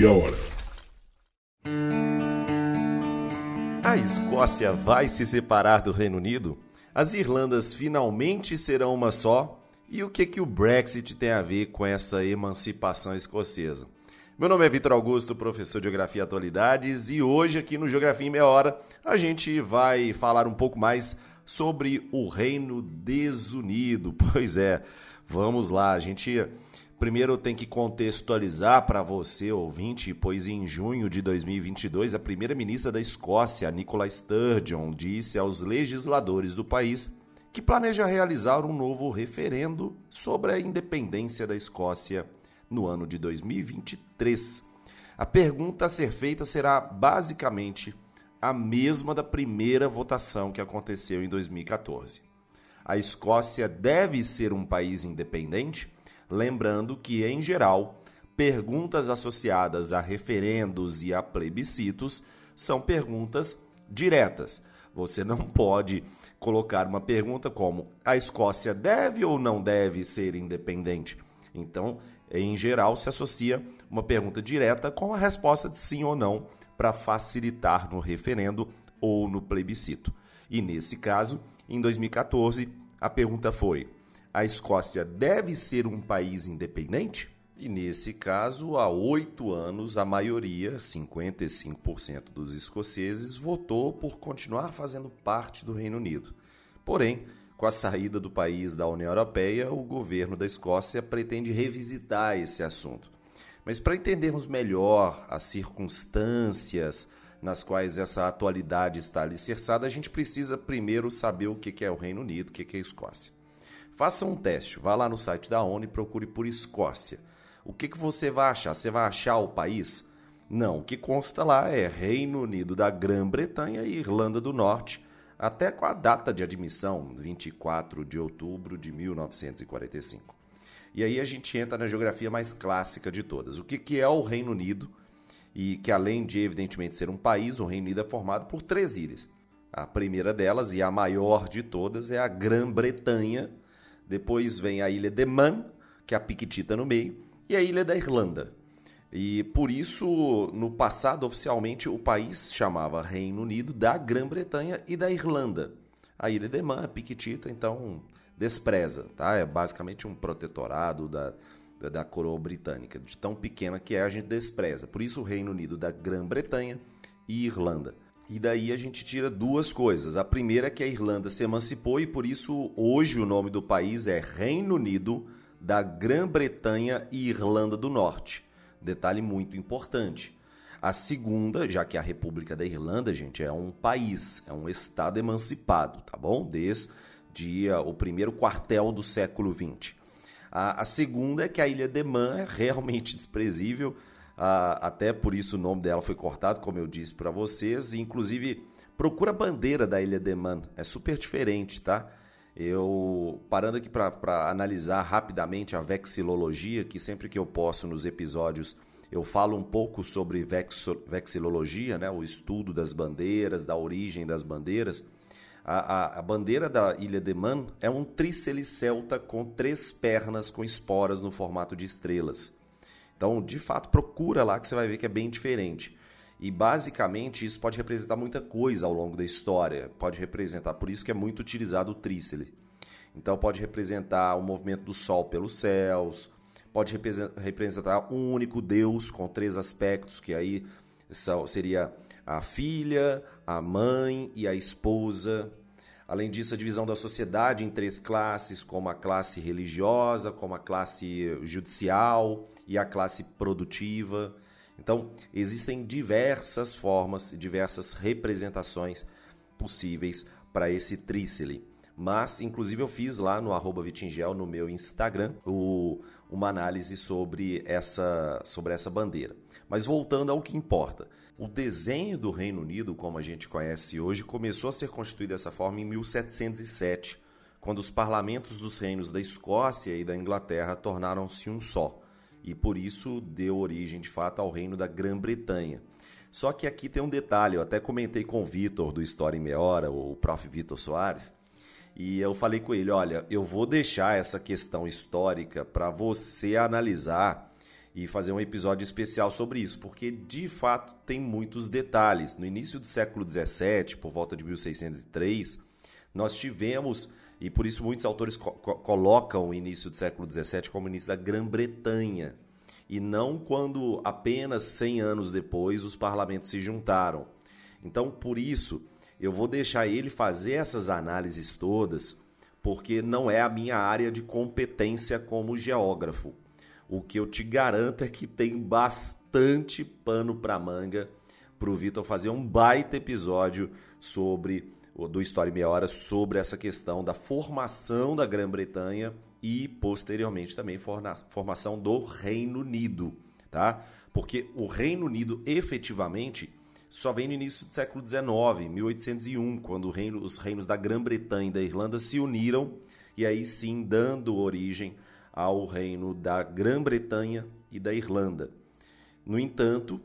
meia hora. A Escócia vai se separar do Reino Unido? As Irlandas finalmente serão uma só? E o que, que o Brexit tem a ver com essa emancipação escocesa? Meu nome é Vitor Augusto, professor de Geografia e Atualidades, e hoje aqui no Geografia em Meia Hora a gente vai falar um pouco mais sobre o Reino Desunido. Pois é, vamos lá, a gente primeiro tem que contextualizar para você, ouvinte, pois em junho de 2022 a primeira-ministra da Escócia, Nicola Sturgeon, disse aos legisladores do país que planeja realizar um novo referendo sobre a independência da Escócia no ano de 2023. A pergunta a ser feita será basicamente a mesma da primeira votação que aconteceu em 2014. A Escócia deve ser um país independente? Lembrando que, em geral, perguntas associadas a referendos e a plebiscitos são perguntas diretas. Você não pode colocar uma pergunta como: a Escócia deve ou não deve ser independente? Então, em geral, se associa uma pergunta direta com a resposta de sim ou não para facilitar no referendo ou no plebiscito. E nesse caso, em 2014, a pergunta foi: a Escócia deve ser um país independente? E nesse caso, há oito anos, a maioria, 55% dos escoceses, votou por continuar fazendo parte do Reino Unido. Porém, com a saída do país da União Europeia, o governo da Escócia pretende revisitar esse assunto. Mas para entendermos melhor as circunstâncias nas quais essa atualidade está alicerçada, a gente precisa primeiro saber o que é o Reino Unido, o que é a Escócia. Faça um teste, vá lá no site da ONU e procure por Escócia. O que, que você vai achar? Você vai achar o país? Não, o que consta lá é Reino Unido da Grã-Bretanha e Irlanda do Norte, até com a data de admissão, 24 de outubro de 1945. E aí a gente entra na geografia mais clássica de todas. O que, que é o Reino Unido? E que além de, evidentemente, ser um país, o Reino Unido é formado por três ilhas. A primeira delas, e a maior de todas, é a Grã-Bretanha. Depois vem a ilha de Man, que é a Piquitita no meio, e a ilha da Irlanda. E por isso, no passado, oficialmente, o país chamava Reino Unido da Grã-Bretanha e da Irlanda. A ilha de Man, a Piquitita, então despreza, tá? É basicamente um protetorado da, da coroa britânica, de tão pequena que é, a gente despreza. Por isso o Reino Unido da Grã-Bretanha e Irlanda. E daí a gente tira duas coisas. A primeira é que a Irlanda se emancipou e por isso hoje o nome do país é Reino Unido da Grã-Bretanha e Irlanda do Norte. Detalhe muito importante. A segunda, já que a República da Irlanda, gente, é um país, é um estado emancipado, tá bom? Desde o primeiro quartel do século XX. A, a segunda é que a ilha de Man é realmente desprezível, até por isso o nome dela foi cortado, como eu disse para vocês. Inclusive, procura a bandeira da ilha de Man, é super diferente, tá? Eu, parando aqui para analisar rapidamente a vexilologia, que sempre que eu posso nos episódios eu falo um pouco sobre vexilologia, né? o estudo das bandeiras, da origem das bandeiras. A, a, a, bandeira da Ilha de Man é um tricelicelta com três pernas com esporas no formato de estrelas. Então, de fato, procura lá que você vai ver que é bem diferente. E basicamente isso pode representar muita coisa ao longo da história. Pode representar, por isso que é muito utilizado o trícele. Então pode representar o movimento do Sol pelos céus, pode representar um único Deus com três aspectos, que aí seria a filha, a mãe e a esposa. Além disso, a divisão da sociedade em três classes, como a classe religiosa, como a classe judicial e a classe produtiva. Então, existem diversas formas e diversas representações possíveis para esse trícele. Mas, inclusive, eu fiz lá no arroba Vitingel, no meu Instagram, o, uma análise sobre essa, sobre essa bandeira. Mas voltando ao que importa. O desenho do Reino Unido, como a gente conhece hoje, começou a ser constituído dessa forma em 1707, quando os parlamentos dos reinos da Escócia e da Inglaterra tornaram-se um só, e por isso deu origem de fato ao Reino da Grã-Bretanha. Só que aqui tem um detalhe, eu até comentei com o Vitor do História em Meia Hora, o prof. Vitor Soares, e eu falei com ele: olha, eu vou deixar essa questão histórica para você analisar e fazer um episódio especial sobre isso, porque de fato tem muitos detalhes. No início do século XVII, por volta de 1603, nós tivemos, e por isso muitos autores co colocam o início do século XVII como início da Grã-Bretanha, e não quando apenas 100 anos depois os parlamentos se juntaram. Então, por isso, eu vou deixar ele fazer essas análises todas, porque não é a minha área de competência como geógrafo. O que eu te garanto é que tem bastante pano para manga para o Vitor fazer um baita episódio sobre do História em Meia Hora sobre essa questão da formação da Grã-Bretanha e posteriormente também formação do Reino Unido, tá? Porque o Reino Unido efetivamente só vem no início do século XIX, 1801, quando reino, os reinos da Grã-Bretanha e da Irlanda se uniram e aí sim dando origem ao reino da Grã-Bretanha e da Irlanda. No entanto,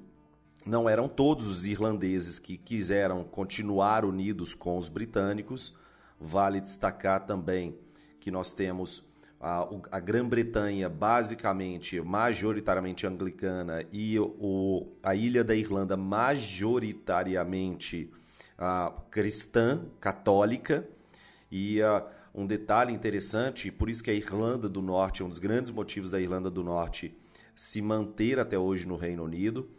não eram todos os irlandeses que quiseram continuar unidos com os britânicos. Vale destacar também que nós temos a, a Grã-Bretanha basicamente, majoritariamente anglicana e o, a ilha da Irlanda majoritariamente cristã, católica. E um detalhe interessante, por isso que a Irlanda do Norte, um dos grandes motivos da Irlanda do Norte se manter até hoje no Reino Unido,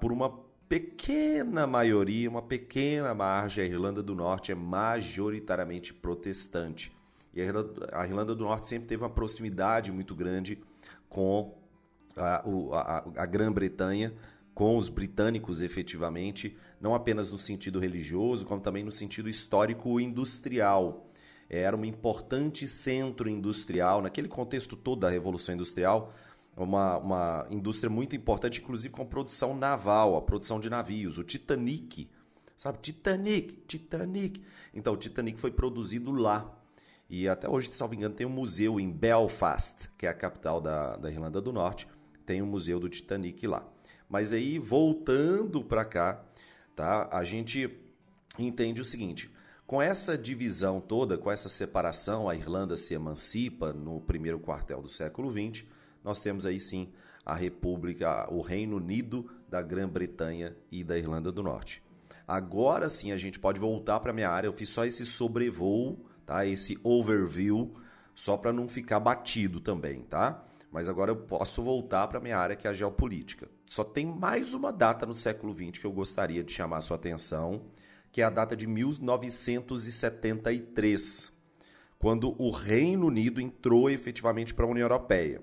por uma pequena maioria, uma pequena margem, a Irlanda do Norte é majoritariamente protestante. E a Irlanda do Norte sempre teve uma proximidade muito grande com a, a, a Grã-Bretanha, com os britânicos efetivamente, não apenas no sentido religioso, como também no sentido histórico-industrial. Era um importante centro industrial, naquele contexto todo da Revolução Industrial, uma, uma indústria muito importante, inclusive com produção naval, a produção de navios. O Titanic, sabe? Titanic, Titanic. Então, o Titanic foi produzido lá. E até hoje, se não me engano, tem um museu em Belfast, que é a capital da, da Irlanda do Norte. Tem um museu do Titanic lá. Mas aí, voltando para cá, tá? a gente entende o seguinte: com essa divisão toda, com essa separação, a Irlanda se emancipa no primeiro quartel do século XX. Nós temos aí sim a República, o Reino Unido da Grã-Bretanha e da Irlanda do Norte. Agora sim a gente pode voltar para minha área. Eu fiz só esse sobrevoo tá? Esse overview só para não ficar batido também, tá? Mas agora eu posso voltar para minha área que é a geopolítica. Só tem mais uma data no século XX que eu gostaria de chamar a sua atenção, que é a data de 1973, quando o Reino Unido entrou efetivamente para a União Europeia.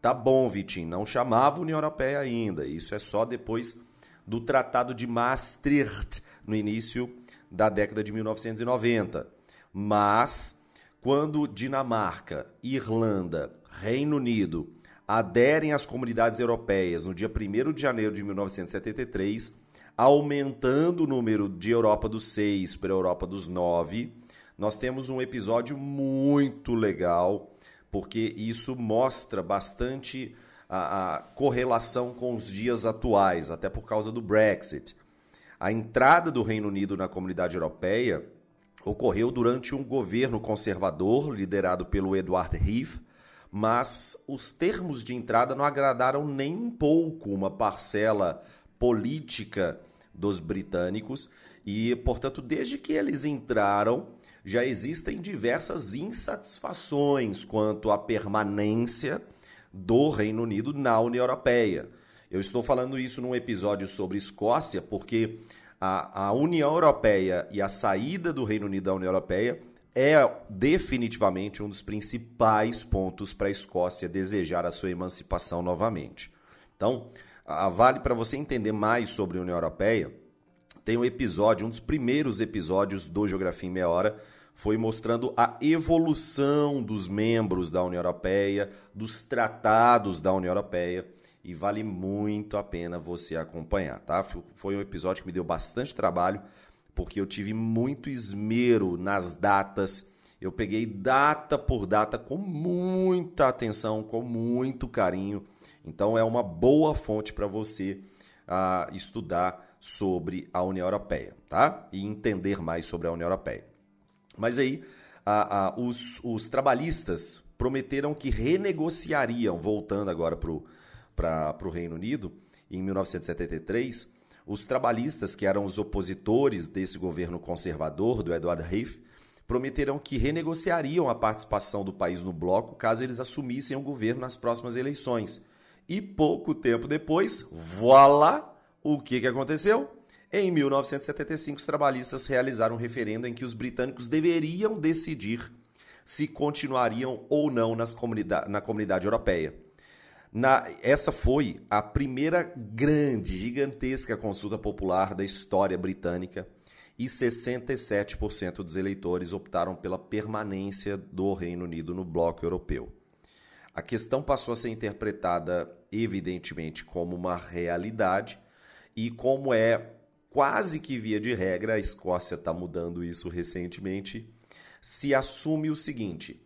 Tá bom, Vitinho, não chamava União Europeia ainda. Isso é só depois do Tratado de Maastricht, no início da década de 1990. Mas quando Dinamarca, Irlanda, Reino Unido aderem às comunidades europeias no dia 1 de janeiro de 1973, aumentando o número de Europa dos seis para Europa dos nove, nós temos um episódio muito legal, porque isso mostra bastante a, a correlação com os dias atuais, até por causa do Brexit. A entrada do Reino Unido na comunidade europeia ocorreu durante um governo conservador liderado pelo Edward Heath, mas os termos de entrada não agradaram nem um pouco uma parcela política dos britânicos e, portanto, desde que eles entraram, já existem diversas insatisfações quanto à permanência do Reino Unido na União Europeia. Eu estou falando isso num episódio sobre Escócia porque a, a União Europeia e a saída do Reino Unido da União Europeia é definitivamente um dos principais pontos para a Escócia desejar a sua emancipação novamente. Então, vale para você entender mais sobre a União Europeia, tem um episódio, um dos primeiros episódios do Geografia em Meia Hora, foi mostrando a evolução dos membros da União Europeia, dos tratados da União Europeia e vale muito a pena você acompanhar, tá? Foi um episódio que me deu bastante trabalho, porque eu tive muito esmero nas datas. Eu peguei data por data com muita atenção, com muito carinho. Então é uma boa fonte para você uh, estudar sobre a União Europeia, tá? E entender mais sobre a União Europeia. Mas aí, uh, uh, os, os trabalhistas prometeram que renegociariam, voltando agora para o Reino Unido, em 1973, os trabalhistas, que eram os opositores desse governo conservador, do Edward Heath, prometeram que renegociariam a participação do país no bloco caso eles assumissem o governo nas próximas eleições. E pouco tempo depois, voilà, o que, que aconteceu? Em 1975, os trabalhistas realizaram um referendo em que os britânicos deveriam decidir se continuariam ou não comunidade, na comunidade europeia. Na, essa foi a primeira grande, gigantesca consulta popular da história britânica e 67% dos eleitores optaram pela permanência do Reino Unido no bloco europeu. A questão passou a ser interpretada, evidentemente, como uma realidade e como é quase que via de regra, a Escócia está mudando isso recentemente, se assume o seguinte: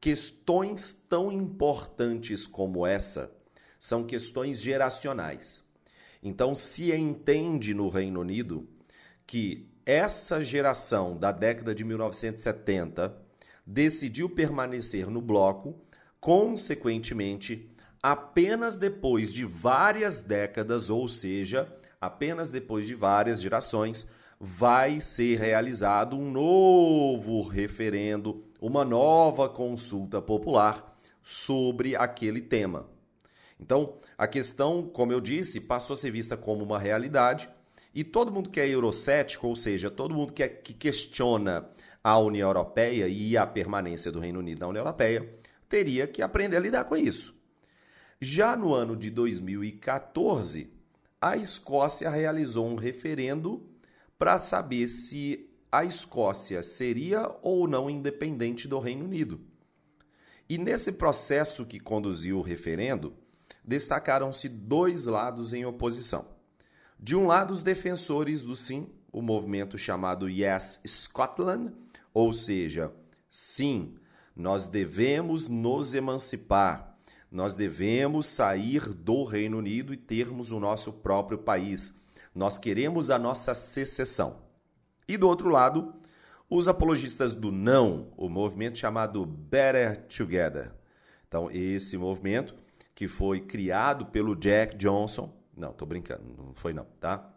questões tão importantes como essa são questões geracionais. Então, se entende no Reino Unido que essa geração da década de 1970 decidiu permanecer no bloco, consequentemente, apenas depois de várias décadas, ou seja, apenas depois de várias gerações, vai ser realizado um novo referendo, uma nova consulta popular sobre aquele tema. Então, a questão, como eu disse, passou a ser vista como uma realidade e todo mundo que é eurocético, ou seja, todo mundo que, é, que questiona a União Europeia e a permanência do Reino Unido na União Europeia, teria que aprender a lidar com isso. Já no ano de 2014, a Escócia realizou um referendo para saber se a Escócia seria ou não independente do Reino Unido. E nesse processo que conduziu o referendo, destacaram-se dois lados em oposição. De um lado, os defensores do sim, o movimento chamado Yes Scotland, ou seja, sim, nós devemos nos emancipar, nós devemos sair do Reino Unido e termos o nosso próprio país. Nós queremos a nossa secessão. E do outro lado, os apologistas do não, o movimento chamado Better Together. Então, esse movimento que foi criado pelo Jack Johnson, não, tô brincando, não foi não, tá?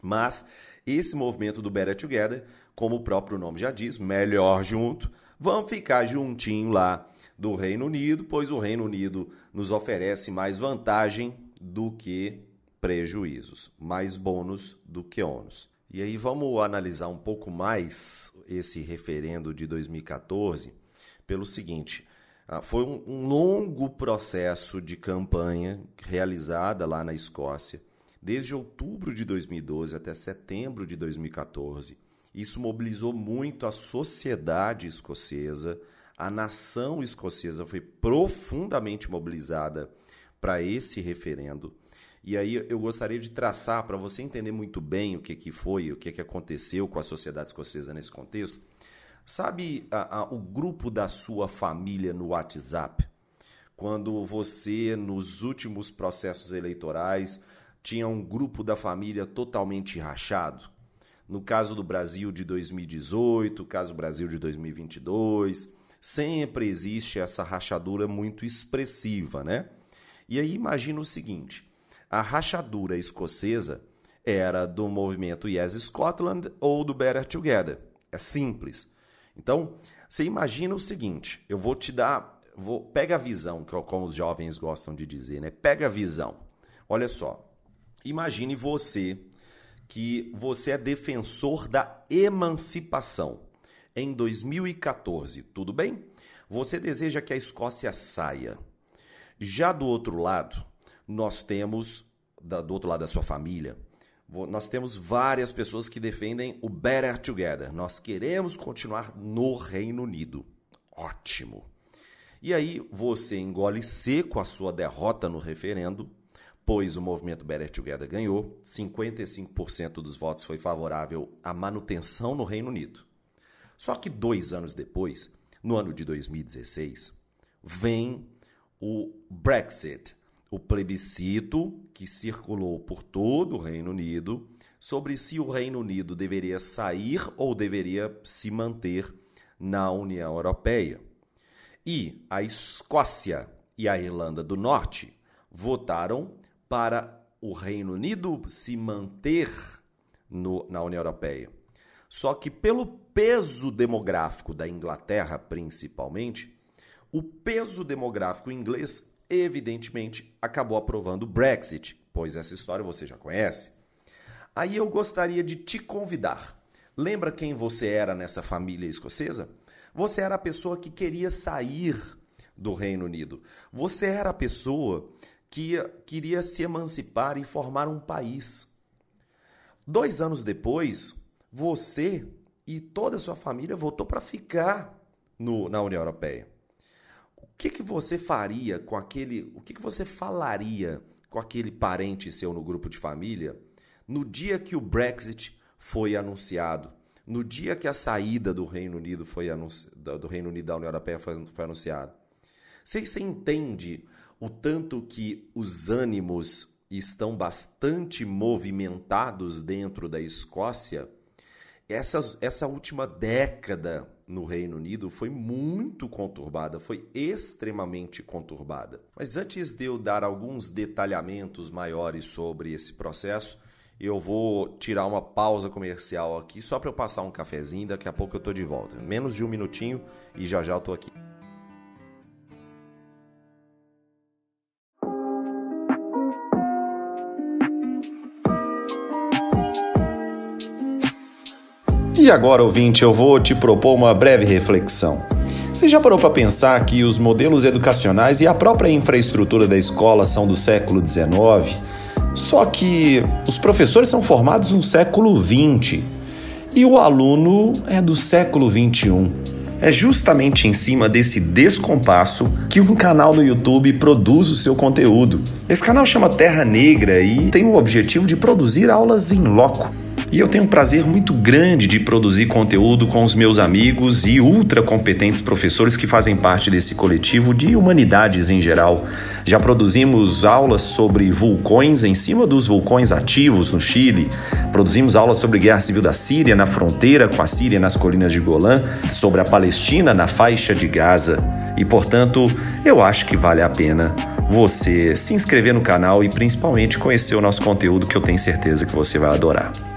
Mas esse movimento do Better Together, como o próprio nome já diz, melhor junto, vamos ficar juntinho lá do Reino Unido, pois o Reino Unido nos oferece mais vantagem do que prejuízos, mais bônus do que ônus. E aí vamos analisar um pouco mais esse referendo de 2014 pelo seguinte: ah, foi um, um longo processo de campanha realizada lá na Escócia, desde outubro de 2012 até setembro de 2014. Isso mobilizou muito a sociedade escocesa, a nação escocesa foi profundamente mobilizada para esse referendo. E aí eu gostaria de traçar para você entender muito bem o que, que foi, o que, que aconteceu com a sociedade escocesa nesse contexto, Sabe a, a, o grupo da sua família no WhatsApp? Quando você, nos últimos processos eleitorais, tinha um grupo da família totalmente rachado? No caso do Brasil de 2018, caso do Brasil de 2022, sempre existe essa rachadura muito expressiva, né? E aí imagina o seguinte: a rachadura escocesa era do movimento Yes Scotland ou do Better Together. É simples. Então, você imagina o seguinte: eu vou te dar. Vou, pega a visão, que é como os jovens gostam de dizer, né? Pega a visão. Olha só. Imagine você que você é defensor da emancipação em 2014, tudo bem? Você deseja que a Escócia saia. Já do outro lado, nós temos, do outro lado da sua família, nós temos várias pessoas que defendem o Better Together. Nós queremos continuar no Reino Unido. Ótimo. E aí você engole seco a sua derrota no referendo, pois o movimento Better Together ganhou, 55% dos votos foi favorável à manutenção no Reino Unido. Só que dois anos depois, no ano de 2016, vem o Brexit, o plebiscito que circulou por todo o Reino Unido sobre se o Reino Unido deveria sair ou deveria se manter na União Europeia. E a Escócia e a Irlanda do Norte votaram para o Reino Unido se manter no, na União Europeia. Só que pelo peso demográfico da Inglaterra, principalmente, o peso demográfico inglês, evidentemente, acabou aprovando o Brexit, pois essa história você já conhece. Aí eu gostaria de te convidar. Lembra quem você era nessa família escocesa? Você era a pessoa que queria sair do Reino Unido. Você era a pessoa que queria se emancipar e formar um país. Dois anos depois, você e toda a sua família votou para ficar no, na União Europeia. O que, que você faria com aquele. O que, que você falaria com aquele parente seu no grupo de família no dia que o Brexit foi anunciado? No dia que a saída do Reino Unido foi do Reino Unido da União Europeia foi, foi anunciado? Você, você entende o tanto que os ânimos estão bastante movimentados dentro da Escócia? Essas, essa última década no Reino Unido foi muito conturbada, foi extremamente conturbada. Mas antes de eu dar alguns detalhamentos maiores sobre esse processo, eu vou tirar uma pausa comercial aqui só para eu passar um cafezinho. Daqui a pouco eu estou de volta. Menos de um minutinho e já já eu estou aqui. E agora, ouvinte, eu vou te propor uma breve reflexão. Você já parou para pensar que os modelos educacionais e a própria infraestrutura da escola são do século XIX? Só que os professores são formados no século XX e o aluno é do século XXI. É justamente em cima desse descompasso que um canal no YouTube produz o seu conteúdo. Esse canal chama Terra Negra e tem o objetivo de produzir aulas em loco e eu tenho um prazer muito grande de produzir conteúdo com os meus amigos e ultra competentes professores que fazem parte desse coletivo de humanidades em geral. Já produzimos aulas sobre vulcões em cima dos vulcões ativos no Chile, produzimos aulas sobre guerra civil da Síria na fronteira com a Síria nas colinas de Golã, sobre a Palestina na faixa de Gaza. E portanto, eu acho que vale a pena você se inscrever no canal e principalmente conhecer o nosso conteúdo que eu tenho certeza que você vai adorar.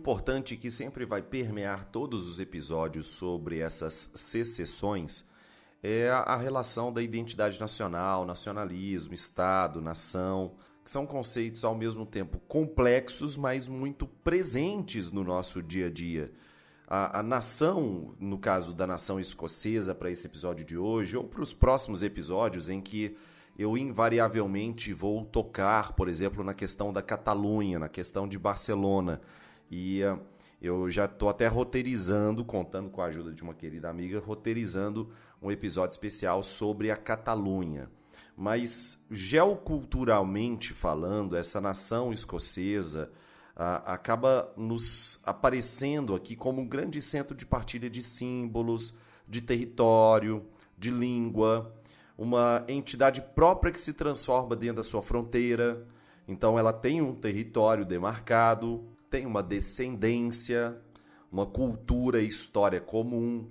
Importante que sempre vai permear todos os episódios sobre essas secessões é a relação da identidade nacional, nacionalismo, Estado, nação, que são conceitos ao mesmo tempo complexos, mas muito presentes no nosso dia a dia. A, a nação, no caso da nação escocesa, para esse episódio de hoje, ou para os próximos episódios em que eu invariavelmente vou tocar, por exemplo, na questão da Catalunha, na questão de Barcelona, e uh, eu já estou até roteirizando, contando com a ajuda de uma querida amiga, roteirizando um episódio especial sobre a Catalunha. Mas geoculturalmente falando, essa nação escocesa uh, acaba nos aparecendo aqui como um grande centro de partilha de símbolos, de território, de língua, uma entidade própria que se transforma dentro da sua fronteira. Então ela tem um território demarcado, tem uma descendência, uma cultura e história comum.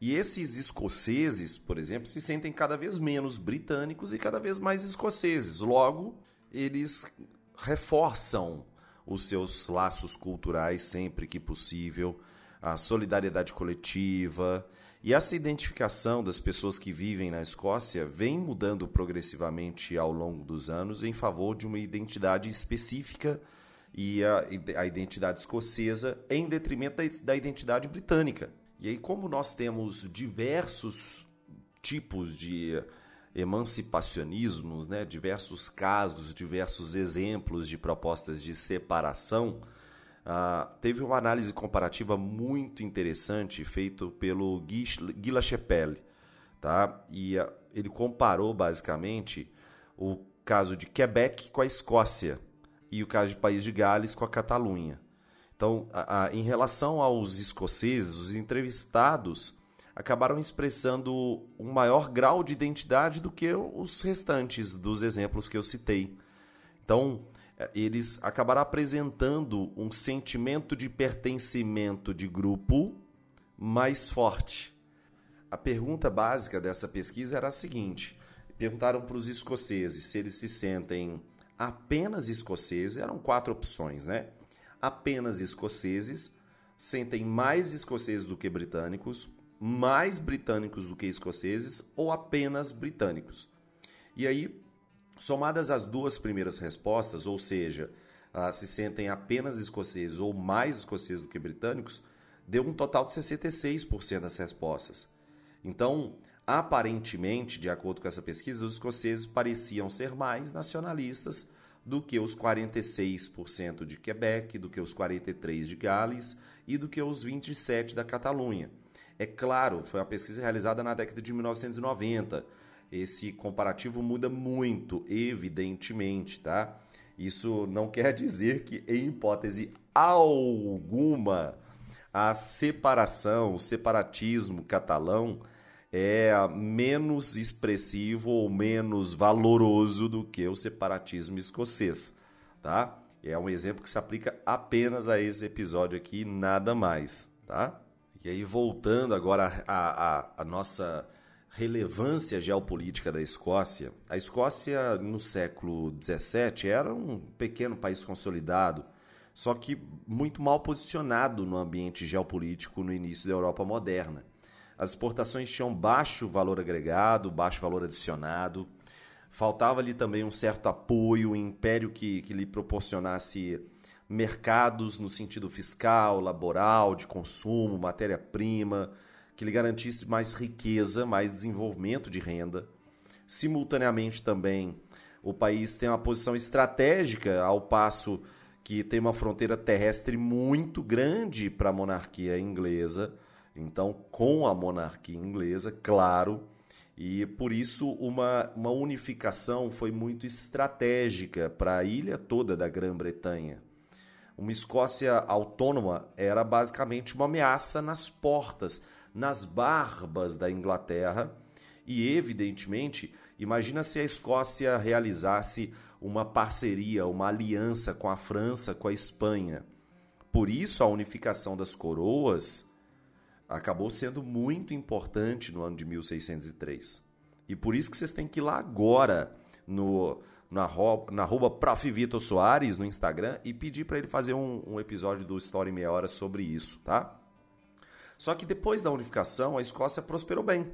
E esses escoceses, por exemplo, se sentem cada vez menos britânicos e cada vez mais escoceses. Logo, eles reforçam os seus laços culturais sempre que possível, a solidariedade coletiva. E essa identificação das pessoas que vivem na Escócia vem mudando progressivamente ao longo dos anos em favor de uma identidade específica e a, a identidade escocesa em detrimento da, da identidade britânica. E aí, como nós temos diversos tipos de emancipacionismo, né, diversos casos, diversos exemplos de propostas de separação, uh, teve uma análise comparativa muito interessante feita pelo Guy, Guy Lachapelle, tá? E uh, ele comparou basicamente o caso de Quebec com a Escócia e o caso de País de Gales com a Catalunha. Então, a, a, em relação aos escoceses, os entrevistados acabaram expressando um maior grau de identidade do que os restantes dos exemplos que eu citei. Então, eh, eles acabaram apresentando um sentimento de pertencimento de grupo mais forte. A pergunta básica dessa pesquisa era a seguinte: perguntaram para os escoceses se eles se sentem apenas escoceses, eram quatro opções, né? Apenas escoceses, sentem mais escoceses do que britânicos, mais britânicos do que escoceses ou apenas britânicos. E aí, somadas as duas primeiras respostas, ou seja, uh, se sentem apenas escoceses ou mais escoceses do que britânicos, deu um total de 66% das respostas. Então, aparentemente, de acordo com essa pesquisa, os escoceses pareciam ser mais nacionalistas do que os 46% de Quebec, do que os 43% de Gales e do que os 27% da Catalunha. É claro, foi uma pesquisa realizada na década de 1990. Esse comparativo muda muito, evidentemente, tá? Isso não quer dizer que, em hipótese alguma, a separação, o separatismo catalão é menos expressivo ou menos valoroso do que o separatismo escocês, tá? É um exemplo que se aplica apenas a esse episódio aqui, nada mais, tá? E aí, voltando agora à, nossa relevância geopolítica da Escócia, a Escócia no século XVII era um pequeno país consolidado, só que muito mal posicionado no ambiente geopolítico no início da Europa moderna. As exportações tinham baixo valor agregado, baixo valor adicionado. Faltava ali também um certo apoio, um império que, que lhe proporcionasse mercados no sentido fiscal, laboral, de consumo, matéria-prima, que lhe garantisse mais riqueza, mais desenvolvimento de renda. Simultaneamente também, o país tem uma posição estratégica, ao passo que tem uma fronteira terrestre muito grande para a monarquia inglesa. Então, com a monarquia inglesa, claro, e por isso uma, uma unificação foi muito estratégica para a ilha toda da Grã-Bretanha. Uma Escócia autônoma era basicamente uma ameaça nas portas, nas barbas da Inglaterra. E, evidentemente, imagina se a Escócia realizasse uma parceria, uma aliança com a França, com a Espanha. Por isso, a unificação das coroas acabou sendo muito importante no ano de 1603. E por isso que vocês têm que ir lá agora no na, na arroba Prof. Vitor Soares no Instagram e pedir para ele fazer um, um episódio do Story Meia Hora sobre isso, tá? Só que depois da unificação, a Escócia prosperou bem.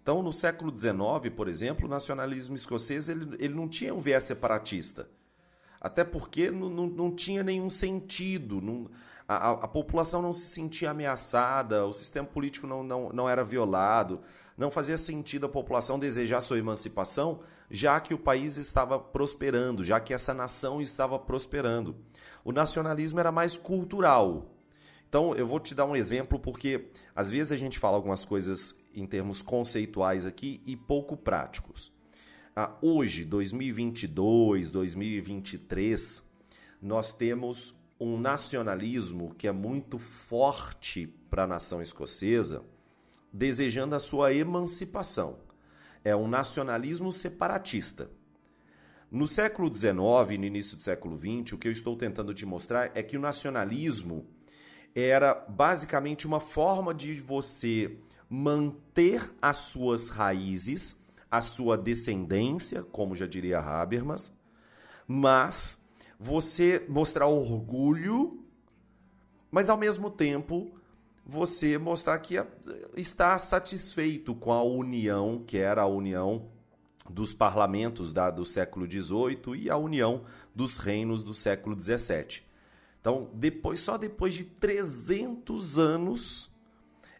Então, no século XIX, por exemplo, o nacionalismo escocês ele, ele não tinha um viés separatista. Até porque não, não, não tinha nenhum sentido. Não, a, a, população não se sentia ameaçada, o sistema político não, não, não era violado. Não fazia sentido a população desejar sua emancipação, já que o país estava prosperando, já que essa nação estava prosperando. O nacionalismo era mais cultural. Então, eu vou te dar um exemplo porque às vezes a gente fala algumas coisas em termos conceituais aqui e pouco práticos. Ah, hoje, 2022, 2023, nós temos um nacionalismo que é muito forte para a nação escocesa, desejando a sua emancipação é um nacionalismo separatista. No século XIX e no início do século XX, o que eu estou tentando te mostrar é que o nacionalismo era basicamente uma forma de você manter as suas raízes, a sua descendência, como já diria Habermas, mas você mostrar orgulho, mas ao mesmo tempo você mostrar que está satisfeito com a união, que era a união dos parlamentos da, do século XVIII e a união dos reinos do século XVII. Então, depois, só depois de 300 anos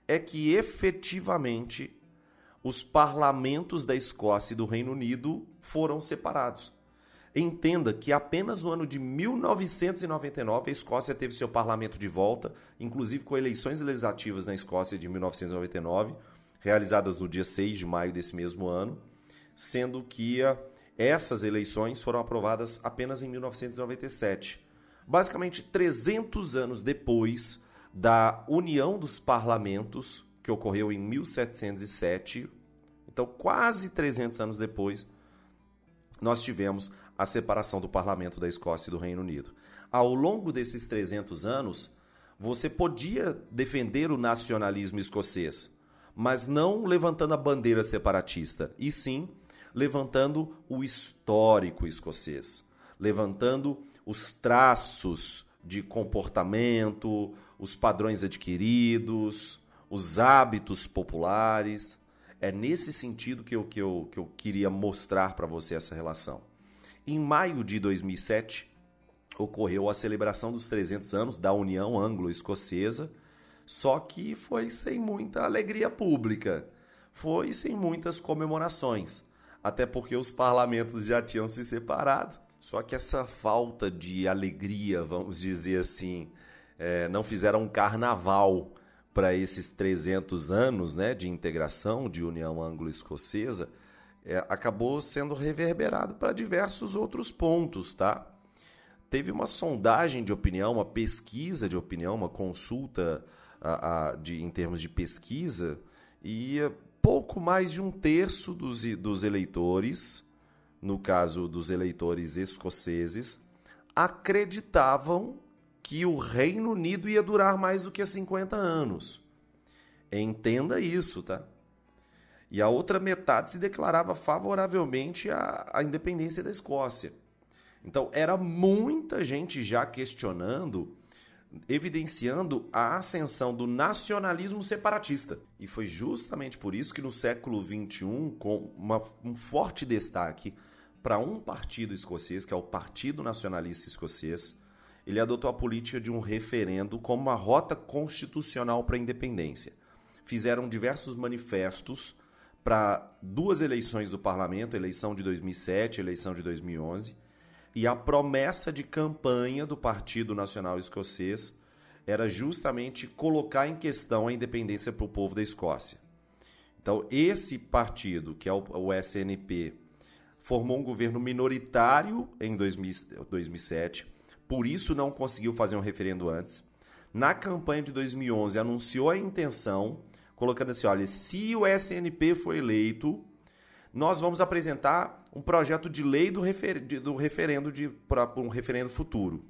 é que efetivamente os parlamentos da Escócia e do Reino Unido foram separados. Entenda que apenas no ano de 1999 a Escócia teve seu parlamento de volta, inclusive com eleições legislativas na Escócia de 1999, realizadas no dia 6 de maio desse mesmo ano, sendo que eh, essas eleições foram aprovadas apenas em 1997. Basicamente 300 anos depois da união dos parlamentos que que ocorreu em 1707. Então, quase 300 anos depois, nós tivemos a separação do parlamento da Escócia e do Reino Unido. Ao longo desses 300 anos, você podia defender o nacionalismo escocês, mas não levantando a bandeira separatista, e sim levantando o histórico escocês, levantando os traços de comportamento, os padrões adquiridos, os hábitos populares. É nesse sentido que eu, que eu, que eu queria mostrar para você essa relação. Em maio de 2007, ocorreu a celebração dos 300 anos da União Anglo-Escocesa, só que foi sem muita alegria pública, foi sem muitas comemorações, até porque os parlamentos já tinham se separado. Só que essa falta de alegria, vamos dizer assim, é, não fizeram um carnaval para esses 300 anos né, de integração de União Anglo-Escocesa, é, acabou sendo reverberado para diversos outros pontos, tá? Teve uma sondagem de opinião, uma pesquisa de opinião, uma consulta a, a, de, em termos de pesquisa, e pouco mais de um terço dos, dos eleitores, no caso dos eleitores escoceses, acreditavam que o Reino Unido ia durar mais do que 50 anos. Entenda isso, tá? E a outra metade se declarava favoravelmente à, à independência da Escócia. Então, era muita gente já questionando, evidenciando a ascensão do nacionalismo separatista. E foi justamente por isso que no século XXI, com uma, um forte destaque para um partido escocês, que é o Partido Nacionalista Escocês, ele adotou a política de um referendo como uma rota constitucional para a independência. Fizeram diversos manifestos para duas eleições do parlamento, eleição de 2007 eleição de 2011, e a promessa de campanha do Partido Nacional Escocês era justamente colocar em questão a independência para o povo da Escócia. Então, esse partido, que é o SNP, formou um governo minoritário em 2007, por isso não conseguiu fazer um referendo antes. Na campanha de 2011, anunciou a intenção colocando assim: olha, se o SNP for eleito, nós vamos apresentar um projeto de lei do, refer do referendo para um referendo futuro.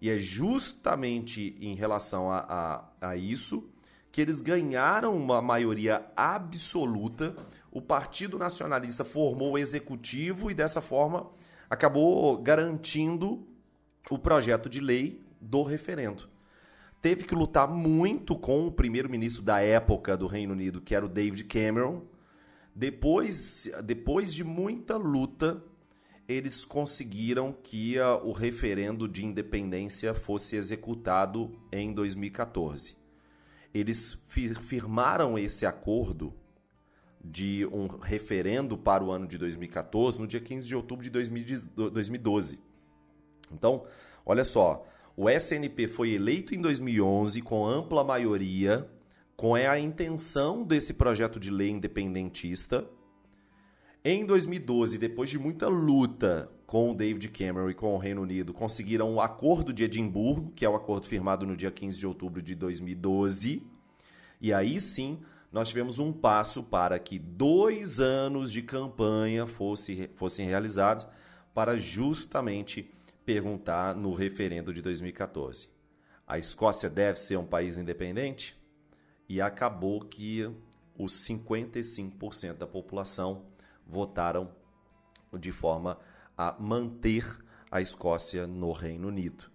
E é justamente em relação a, a, a isso que eles ganharam uma maioria absoluta. O Partido Nacionalista formou o executivo e dessa forma acabou garantindo o projeto de lei do referendo teve que lutar muito com o primeiro-ministro da época do Reino Unido, que era o David Cameron. Depois, depois de muita luta, eles conseguiram que uh, o referendo de independência fosse executado em 2014. Eles firmaram esse acordo de um referendo para o ano de 2014 no dia 15 de outubro de 2012. Então, olha só, o SNP foi eleito em 2011 com ampla maioria, com a intenção desse projeto de lei independentista. Em 2012, depois de muita luta com o David Cameron e com o Reino Unido, conseguiram o Acordo de Edimburgo, que é o acordo firmado no dia 15 de outubro de 2012. E aí sim, nós tivemos um passo para que dois anos de campanha fosse, fossem realizados para justamente perguntar no referendo de 2014. A Escócia deve ser um país independente? E acabou que os 55% da população votaram de forma a manter a Escócia no Reino Unido.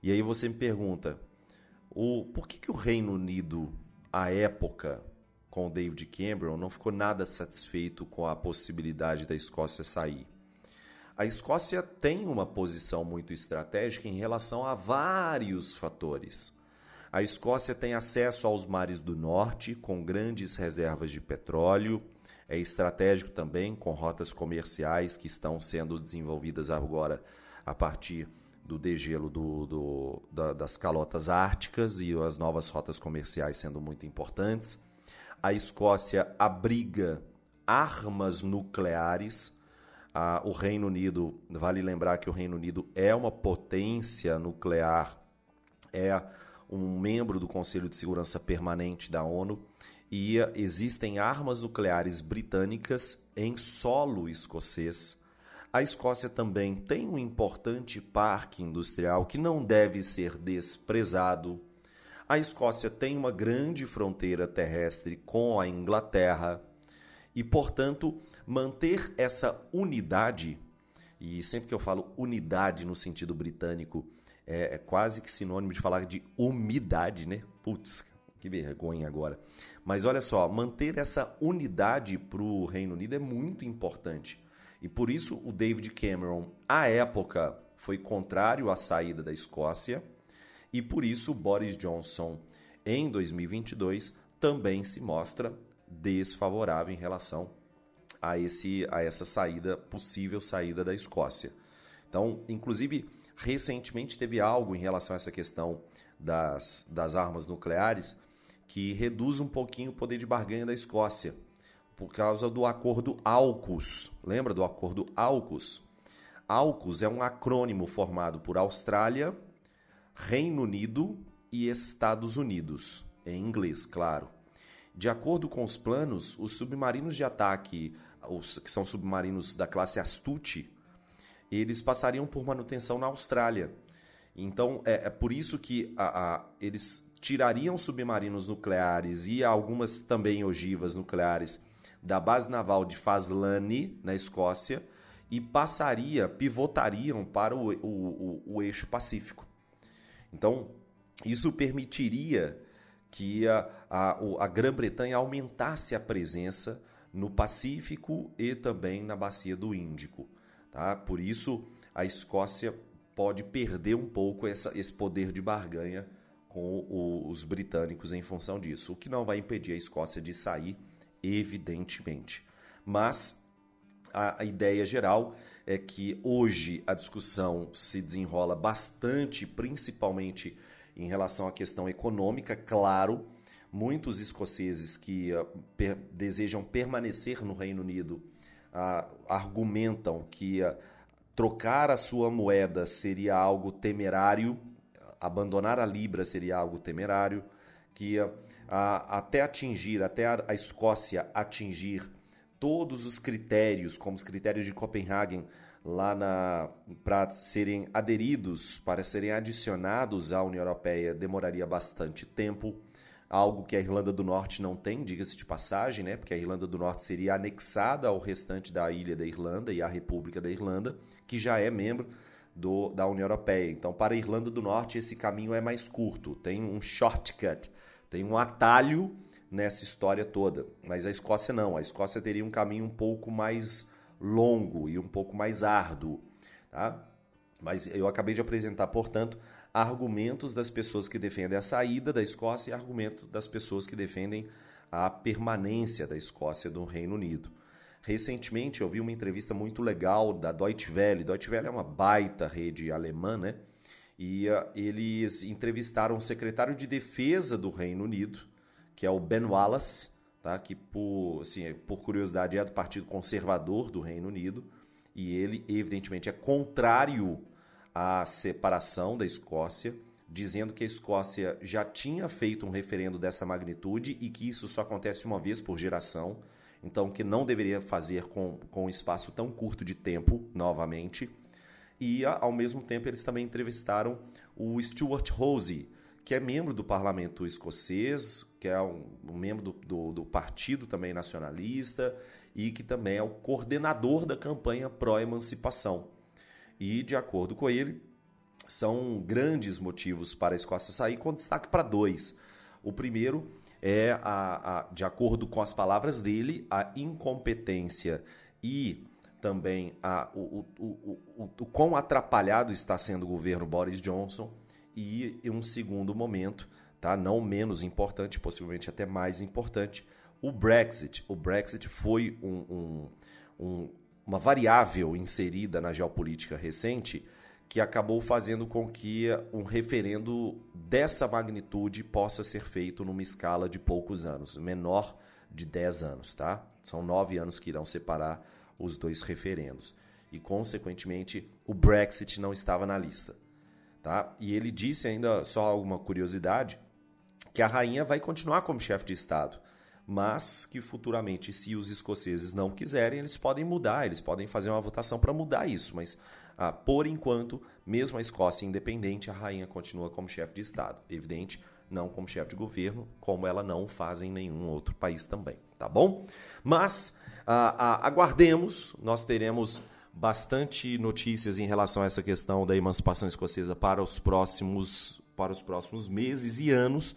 E aí você me pergunta, o, por que, que o Reino Unido, à época, com o David Cameron, não ficou nada satisfeito com a possibilidade da Escócia sair? A Escócia tem uma posição muito estratégica em relação a vários fatores. A Escócia tem acesso aos mares do norte, com grandes reservas de petróleo. É estratégico também, com rotas comerciais que estão sendo desenvolvidas agora a partir do degelo do, do, da, das calotas árticas e as novas rotas comerciais sendo muito importantes. A Escócia abriga armas nucleares ah, o Reino Unido, vale lembrar que o Reino Unido é uma potência nuclear, é um membro do Conselho de Segurança Permanente da ONU e existem armas nucleares britânicas em solo escocês. A Escócia também tem um importante parque industrial que não deve ser desprezado. A Escócia tem uma grande fronteira terrestre com a Inglaterra e, portanto, manter essa unidade, e sempre que eu falo unidade no sentido britânico, é, é quase que sinônimo de falar de umidade, né? Putz, que vergonha agora. Mas olha só, manter essa unidade para o Reino Unido é muito importante. E por isso o David Cameron, à época, foi contrário à saída da Escócia. E por isso Boris Johnson, em 2022, também se mostra desfavorável em relação a, esse, a essa saída, possível saída da Escócia. Então, inclusive, recentemente teve algo em relação a essa questão das, das armas nucleares que reduz um pouquinho o poder de barganha da Escócia, por causa do acordo AUKUS. Lembra do acordo AUKUS? AUKUS é um acrônimo formado por Austrália, Reino Unido e Estados Unidos, em inglês, claro. De acordo com os planos, os submarinos de ataque, os, que são submarinos da classe Astute, eles passariam por manutenção na Austrália. Então, é, é por isso que a, a, eles tirariam submarinos nucleares e algumas também ogivas nucleares da base naval de Faslane, na Escócia, e passaria, pivotariam para o, o, o, o eixo Pacífico. Então, isso permitiria que a, a, a Grã-Bretanha aumentasse a presença no Pacífico e também na bacia do Índico. Tá? Por isso, a Escócia pode perder um pouco essa, esse poder de barganha com o, os britânicos em função disso, o que não vai impedir a Escócia de sair, evidentemente. Mas a, a ideia geral é que hoje a discussão se desenrola bastante, principalmente em relação à questão econômica, claro. Muitos escoceses que uh, per desejam permanecer no Reino Unido uh, argumentam que uh, trocar a sua moeda seria algo temerário abandonar a Libra seria algo temerário, que até atingir, até a, Escócia atingir todos os critérios, como os critérios de Copenhagen, lá para serem aderidos, para serem adicionados à União Europeia, demoraria bastante tempo. Algo que a Irlanda do Norte não tem, diga-se de passagem, né? porque a Irlanda do Norte seria anexada ao restante da ilha da Irlanda e à República da Irlanda, que já é membro do, da União Europeia. Então, para a Irlanda do Norte, esse caminho é mais curto, tem um shortcut, tem um atalho nessa história toda. Mas a Escócia não, a Escócia teria um caminho um pouco mais longo e um pouco mais árduo. Tá? Mas eu acabei de apresentar, portanto, argumentos das pessoas que defendem a saída da Escócia e argumentos das pessoas que defendem a permanência da Escócia do Reino Unido. Recentemente eu vi uma entrevista muito legal da Deutsche Welle. Deutsche Welle é uma baita rede alemã, né? E uh, eles entrevistaram o secretário de defesa do Reino Unido, que é o Ben Wallace, tá? que por, assim, por curiosidade é do Partido Conservador do Reino Unido, e ele evidentemente é contrário à separação da Escócia, dizendo que a Escócia já tinha feito um referendo dessa magnitude e que isso só acontece uma vez por geração então que não deveria fazer com, com um espaço tão curto de tempo, novamente. E, ao mesmo tempo, eles também entrevistaram o Stuart Rose, que é membro do parlamento escocês, que é um, um membro do, do, do, partido também nacionalista e que também é o coordenador da campanha pró-emancipação. E, de acordo com ele, são grandes motivos para a Escócia sair, com destaque para dois. O primeiro é, a, a, de acordo com as palavras dele, a incompetência e também a, o, o, o, o, quão atrapalhado está sendo o governo Boris Johnson e, um segundo momento, tá, não menos importante, possivelmente até mais importante, o Brexit. O Brexit foi um, um, um, uma variável inserida na geopolítica recente que acabou fazendo com que um referendo dessa magnitude possa ser feito numa escala de poucos anos, menor de 10 anos, tá? São nove anos que irão separar os dois referendos. E, consequentemente, o Brexit não estava na lista. Tá? E ele disse ainda, só alguma curiosidade, que a rainha vai continuar como chefe de Estado. Mas que futuramente, se os escoceses não quiserem, eles podem mudar, eles podem fazer uma votação para mudar isso, mas ah, por enquanto, mesmo a Escócia independente, a rainha continua como chefe de Estado. Evidente, não como chefe de governo, como ela não faz em nenhum outro país também, tá bom? Mas ah, ah, aguardemos, nós teremos bastante notícias em relação a essa questão da emancipação escocesa para os próximos, para os próximos meses e anos.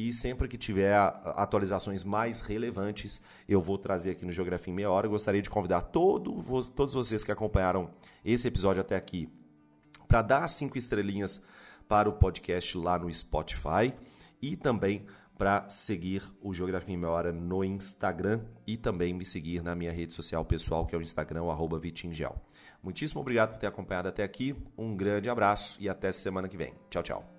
E sempre que tiver atualizações mais relevantes, eu vou trazer aqui no Geografia em Meia Hora. Eu gostaria de convidar todo, todos vocês que acompanharam esse episódio até aqui para dar cinco estrelinhas para o podcast lá no Spotify e também para seguir o Geografia em Meia Hora no Instagram e também me seguir na minha rede social pessoal, que é o Instagram, o Vitingel. Muitíssimo obrigado por ter acompanhado até aqui, um grande abraço e até semana que vem. Tchau, tchau.